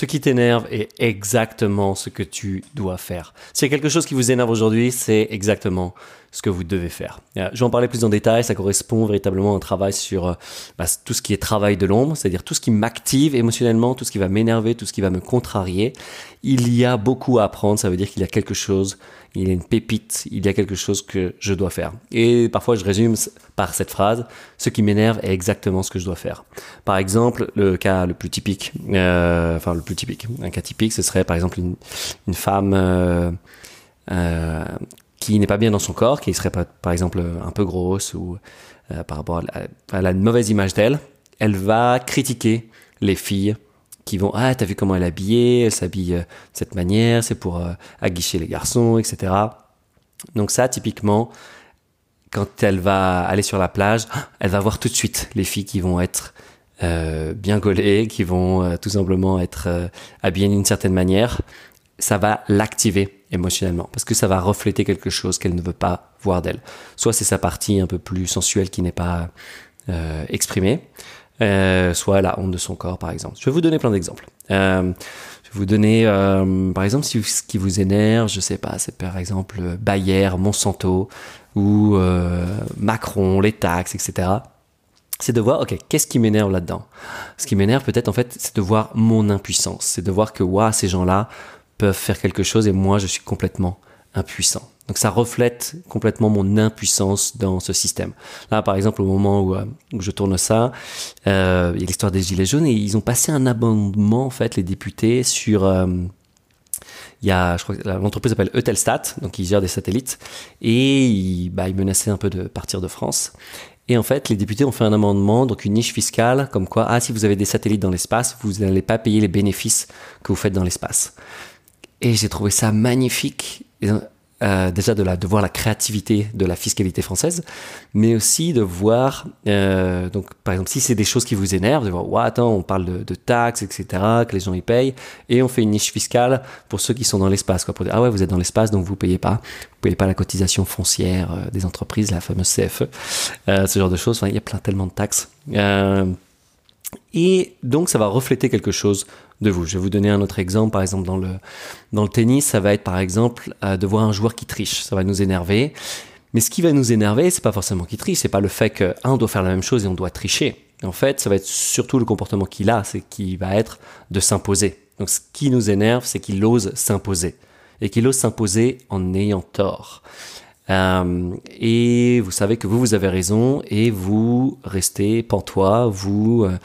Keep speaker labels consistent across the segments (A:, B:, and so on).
A: Ce qui t'énerve est exactement ce que tu dois faire. S'il y a quelque chose qui vous énerve aujourd'hui, c'est exactement ce que vous devez faire. Euh, je vais en parler plus en détail, ça correspond véritablement à un travail sur euh, bah, tout ce qui est travail de l'ombre, c'est-à-dire tout ce qui m'active émotionnellement, tout ce qui va m'énerver, tout ce qui va me contrarier. Il y a beaucoup à apprendre, ça veut dire qu'il y a quelque chose, il y a une pépite, il y a quelque chose que je dois faire. Et parfois je résume par cette phrase, ce qui m'énerve est exactement ce que je dois faire. Par exemple, le cas le plus typique, euh, enfin le plus typique, un cas typique, ce serait par exemple une, femme euh, euh, qui n'est pas bien dans son corps, qui serait par exemple un peu grosse ou par rapport à, la, mauvaise image d'elle, elle va critiquer les filles qui vont ah t'as vu comment elle est habillée, elle s'habille euh, de cette manière, c'est pour euh, aguicher les garçons, etc. Donc ça typiquement quand elle va aller sur la plage, elle va voir tout de suite les filles qui vont être euh, bien gaulées, qui vont tout simplement être habillées d'une certaine manière. Ça va l'activer émotionnellement, parce que ça va refléter quelque chose qu'elle ne veut pas voir d'elle. Soit c'est sa partie un peu plus sensuelle qui n'est pas exprimée, euh, soit la honte de son corps, par exemple. Je vais vous donner plein d'exemples. Euh, je vais vous donner, euh, par exemple, si ce qui vous énerve, je sais pas, c'est par exemple Bayer, Monsanto ou Macron, les taxes, etc. C'est de voir, ok, qu'est-ce qui m'énerve là-dedans? Ce qui m'énerve peut-être en fait, c'est de voir mon impuissance, c'est de voir que, waouh, ces gens-là peuvent faire quelque chose et moi je suis complètement impuissant. Donc ça reflète complètement mon impuissance dans ce système. Là, par exemple, au moment où, euh, je tourne ça, euh, il y a l'histoire des Gilets jaunes et ils ont passé un amendement, en fait, les députés, sur... Euh, il y a, je crois que l'entreprise s'appelle Eutelstat, donc ils gèrent des satellites, et ils, bah, ils menaçaient un peu de partir de France. Et en fait, les députés ont fait un amendement, donc une niche fiscale, comme quoi, ah, si vous avez des satellites dans l'espace, vous n'allez pas payer les bénéfices que vous faites dans l'espace. Et j'ai trouvé ça magnifique. Euh, déjà de, la, de voir la créativité de la fiscalité française, mais aussi de voir, euh, donc par exemple, si c'est des choses qui vous énervent, de voir, ouais, attends, on parle de, de, taxes, etc., que les gens y payent, et on fait une niche fiscale pour ceux qui sont dans l'espace, quoi, pour dire, ah ouais, vous êtes dans l'espace, donc vous payez pas, vous payez pas la cotisation foncière euh, des entreprises, la fameuse CFE, euh, ce genre de choses, il y a plein tellement de taxes. Et donc ça va refléter quelque chose de vous. Je vais vous donner un autre exemple. Par exemple, dans le, dans le tennis, ça va être par exemple euh, de voir un joueur qui triche. Ça va nous énerver. Mais ce qui va nous énerver, c'est pas forcément qu'il triche, c'est pas le fait qu'un doit faire la même chose et on doit tricher. En fait, ça va être surtout le comportement qu'il a, c'est qui va être de s'imposer. Donc ce qui nous énerve, c'est qu'il ose s'imposer. Et qu'il ose s'imposer en ayant tort. Euh, et vous savez que vous, vous avez raison et vous restez pantois, vous euh,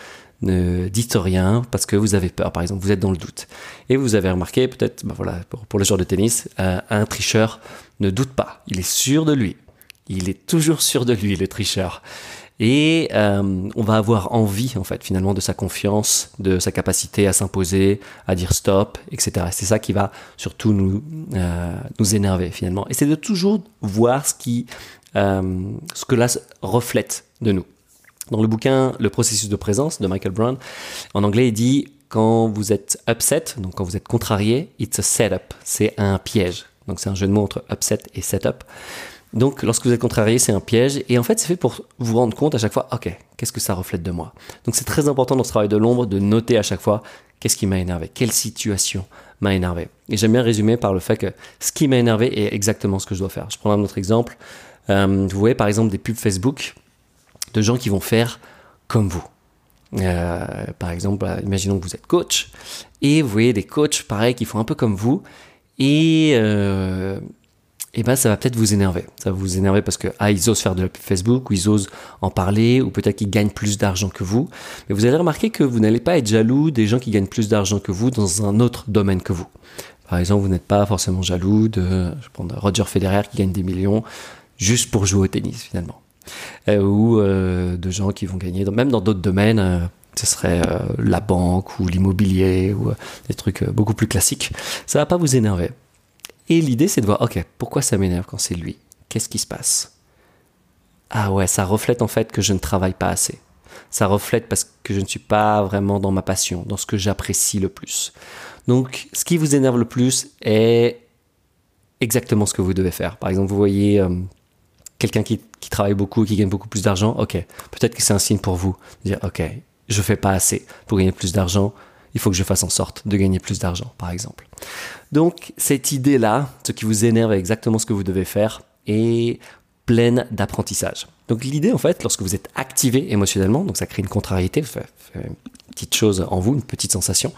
A: ne dites rien parce que vous avez peur, par exemple, vous êtes dans le doute. Et vous avez remarqué, peut-être, bah voilà, pour, le joueur de tennis, euh, un tricheur ne doute pas, il est sûr de lui. Il est toujours sûr de lui, le tricheur. Et euh, on va avoir envie, en fait, finalement, de sa confiance, de sa capacité à s'imposer, à dire stop, etc. C'est ça qui va surtout nous, euh, nous énerver, finalement. Et c'est de toujours voir ce qui, euh, ce que là reflète de nous. Dans le bouquin Le processus de présence de Michael Brown, en anglais, il dit quand vous êtes upset, donc quand vous êtes contrarié, it's a setup, c'est un piège. Donc c'est un jeu de mots entre upset et setup. Donc, lorsque vous êtes contrarié, c'est un piège. Et en fait, c'est fait pour vous rendre compte à chaque fois, ok, qu'est-ce que ça reflète de moi? Donc, c'est très important dans ce travail de l'ombre de noter à chaque fois qu'est-ce qui m'a énervé, quelle situation m'a énervé? Et j'aime bien résumer par le fait que ce qui m'a énervé est exactement ce que je dois faire. Je prends un autre exemple. Euh, vous voyez par exemple des pubs Facebook de gens qui vont faire comme vous. Euh, par exemple, bah, imaginons que vous êtes coach et vous voyez des coachs pareil qui font un peu comme vous et euh, et eh ben ça va peut-être vous énerver. Ça va vous énerver parce que ah ils osent faire de la pub Facebook ou ils osent en parler ou peut-être qu'ils gagnent plus d'argent que vous. Mais vous allez remarquer que vous n'allez pas être jaloux des gens qui gagnent plus d'argent que vous dans un autre domaine que vous. Par exemple, vous n'êtes pas forcément jaloux de je prends Roger Federer qui gagne des millions juste pour jouer au tennis finalement. Euh, ou euh, de gens qui vont gagner même dans d'autres domaines euh, ce serait la banque ou l'immobilier ou des trucs beaucoup plus classiques. Ça va pas vous énerver. Et l'idée, c'est de voir, ok, pourquoi ça m'énerve quand c'est lui? Qu'est-ce qui se passe? Ah ouais, ça reflète en fait que je ne travaille pas assez. Ça reflète parce que je ne suis pas vraiment dans ma passion, dans ce que j'apprécie le plus. Donc, ce qui vous énerve le plus est exactement ce que vous devez faire. Par exemple, vous voyez euh, quelqu'un qui, travaille beaucoup, qui gagne beaucoup plus d'argent, ok, peut-être que c'est un signe pour vous. De dire, ok, je fais pas assez pour gagner plus d'argent, il faut que je fasse en sorte de gagner plus d'argent, par exemple. Donc cette idée-là, ce qui vous énerve est exactement ce que vous devez faire, est pleine d'apprentissage. Donc l'idée, en fait, lorsque vous êtes activé émotionnellement, donc ça crée une contrariété, une petite chose en vous, une petite sensation,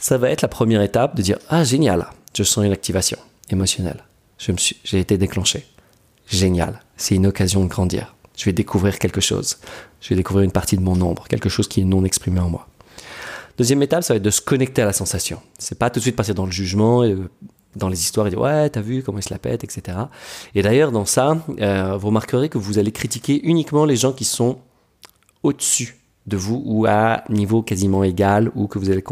A: ça va être la première étape de dire ah génial, je sens une activation émotionnelle, j'ai été déclenché, génial, c'est une occasion de grandir, je vais découvrir quelque chose, je vais découvrir une partie de mon ombre, quelque chose qui est non exprimé en moi. Deuxième étape, ça va être de se connecter à la sensation. C'est pas tout de suite passer dans le jugement et dans les histoires et dire ouais t'as vu comment il se la pète etc et d'ailleurs dans ça euh, vous remarquerez que vous allez critiquer uniquement les gens qui sont au-dessus de vous ou à niveau quasiment égal ou que vous allez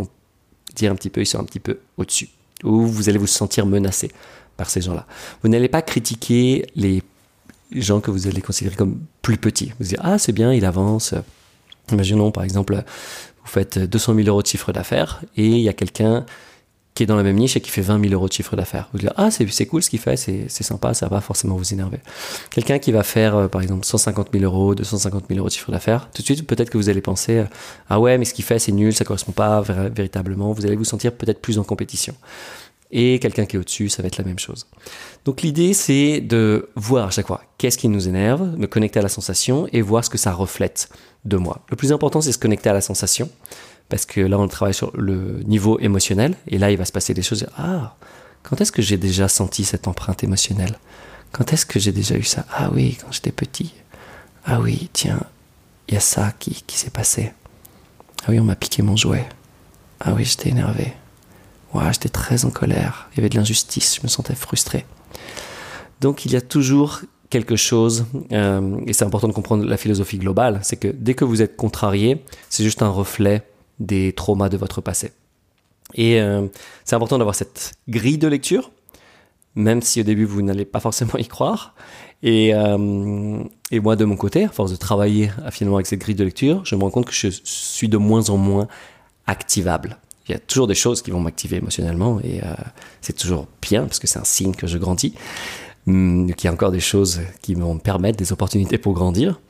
A: dire un petit peu ils sont un petit peu au-dessus. Ou vous allez vous sentir menacé par ces gens-là. Vous n'allez pas critiquer les gens que vous allez considérer comme plus petits. Vous dire ah c'est bien il avance imaginons par exemple vous faites 200 000 euros de chiffre d'affaires et il y a quelqu'un qui est dans la même niche et qui fait 20 000 euros de chiffre d'affaires. Vous dire, ah, c'est cool ce qu'il fait, c'est sympa, ça va forcément vous énerver. Quelqu'un qui va faire, euh, par exemple, 150 000 euros, 250 000 euros de chiffre d'affaires, tout de suite, peut-être que vous allez penser, euh, ah ouais, mais ce qu'il fait, c'est nul, ça correspond pas véritablement. Vous allez vous sentir peut-être plus en compétition. Et quelqu'un qui est au-dessus, ça va être la même chose. Donc l'idée, c'est de voir à chaque fois qu'est-ce qui nous énerve, me connecter à la sensation et voir ce que ça reflète de moi. Le plus important, c'est se connecter à la sensation parce que là, on travaille sur le niveau émotionnel, et là, il va se passer des choses. Ah, quand est-ce que j'ai déjà senti cette empreinte émotionnelle? Quand est-ce que j'ai déjà eu ça? Ah oui, quand j'étais petit. Ah oui, tiens, il y a ça qui, qui s'est passé. Ah oui, on m'a piqué mon jouet. Ah oui, j'étais énervé. Ouais, j'étais très en colère. Il y avait de l'injustice, je me sentais frustré. Donc il y a toujours quelque chose, euh, et c'est important de comprendre la philosophie globale, c'est que dès que vous êtes contrarié, c'est juste un reflet des traumas de votre passé. Et euh, c'est important d'avoir cette grille de lecture, même si au début vous n'allez pas forcément y croire. Et, euh, et, moi de mon côté, à force de travailler finalement avec cette grille de lecture, je me rends compte que je suis de moins en moins activable. Il y a toujours des choses qui vont m'activer émotionnellement et euh, c'est toujours bien parce que c'est un signe que je grandis. Hum, qu'il y a encore des choses qui vont me permettre des opportunités pour grandir.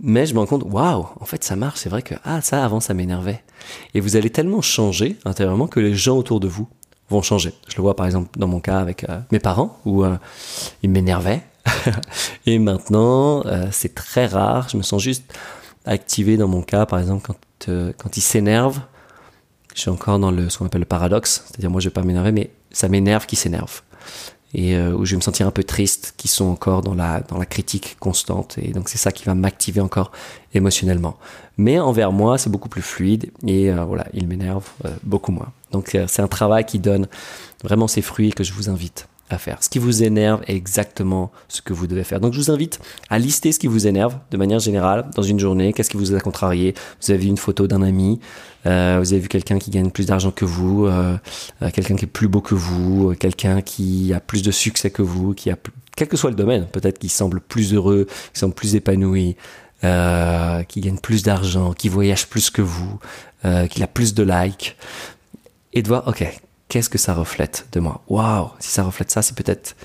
A: Mais je me rends compte, waouh, en fait ça marche, c'est vrai que ah ça avant ça m'énervait. Et vous allez tellement changer intérieurement que les gens autour de vous vont changer. Je le vois par exemple dans mon cas avec euh, mes parents où euh, ils m'énervaient et maintenant c'est très rare. Je me sens juste activé dans mon cas par exemple quand quand ils s'énervent. Je suis encore dans le ce qu'on appelle le paradoxe, c'est-à-dire moi je vais pas m'énerver mais ça m'énerve qu'ils s'énervent et euh, où je vais me sentir un peu triste, qui sont encore dans la, dans la critique constante. Et donc c'est ça qui va m'activer encore émotionnellement. Mais envers moi, c'est beaucoup plus fluide et euh, voilà, il m'énerve euh, beaucoup moins. Donc c'est un travail qui donne vraiment ses fruits et que je vous invite faire. Ce qui vous énerve est exactement ce que vous devez faire. Donc je vous invite à lister ce qui vous énerve de manière générale dans une journée. Qu'est-ce qui vous a contrarié? Vous avez vu une photo d'un ami, euh, vous avez vu quelqu'un qui gagne plus d'argent que vous, euh, euh, quelqu'un qui est plus beau que vous, quelqu'un qui a plus de succès que vous, qui a quel que soit le domaine, peut-être qui semble plus heureux, qui semble plus épanoui, qui gagne plus d'argent, qui voyage plus que vous, qui a plus de likes, et de voir, ok, qu'est-ce que ça reflète de moi Waouh, si ça reflète ça, c'est peut-être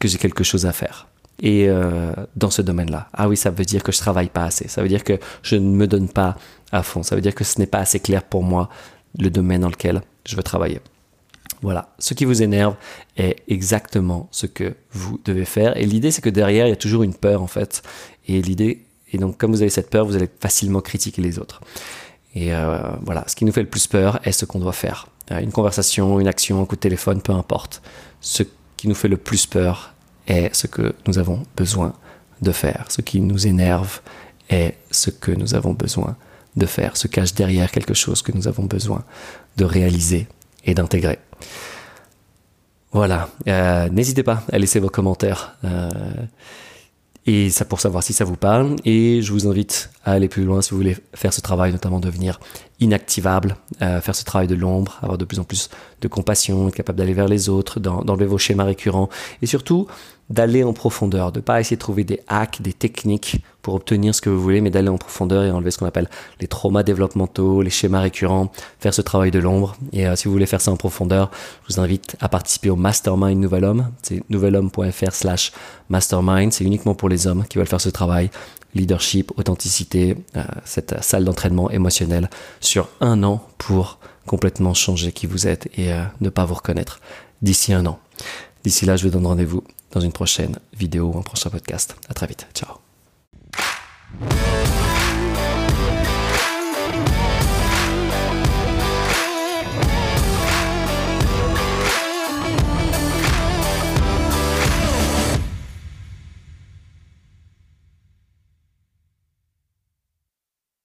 A: que j'ai quelque chose à faire. Et euh, dans ce domaine-là, ah oui, ça veut dire que je travaille pas assez. Ça veut dire que je ne me donne pas à fond. Ça veut dire que ce n'est pas assez clair pour moi le domaine dans lequel je veux travailler. Voilà, ce qui vous énerve est exactement ce que vous devez faire. Et l'idée, c'est que derrière, il y a toujours une peur en fait. Et l'idée, et donc comme vous avez cette peur, vous allez facilement critiquer les autres. Et euh, voilà, ce qui nous fait le plus peur est ce qu'on doit faire. Euh, une conversation, une action, un coup de téléphone, peu importe. Ce qui nous fait le plus peur est ce que nous avons besoin de faire. Ce qui nous énerve est ce que nous avons besoin de faire. Se cache derrière quelque chose que nous avons besoin de réaliser et d'intégrer. Voilà. Euh, n'hésitez pas à laisser vos commentaires. Euh, et ça pour savoir si ça vous parle. Et je vous invite à aller plus loin si vous voulez faire ce travail, notamment devenir inactivable, euh, faire ce travail de l'ombre, avoir de plus en plus de compassion, être capable d'aller vers les autres, d'enlever vos schémas récurrents et surtout d'aller en profondeur, de pas essayer de trouver des hacks, des techniques pour obtenir ce que vous voulez, mais d'aller en profondeur et enlever ce qu'on appelle les traumas développementaux, les schémas récurrents, faire ce travail de l'ombre. Et euh, si vous voulez faire ça en profondeur, je vous invite à participer au Mastermind Nouvel Homme. C'est nouvelhomme.fr slash mastermind. C'est uniquement pour les hommes qui veulent faire ce travail. Leadership, authenticité, euh, cette salle d'entraînement émotionnel sur un an pour complètement changer qui vous êtes et euh, ne pas vous reconnaître d'ici un an. D'ici là, je vous donne rendez-vous dans une prochaine vidéo ou un prochain podcast. À très vite. Ciao.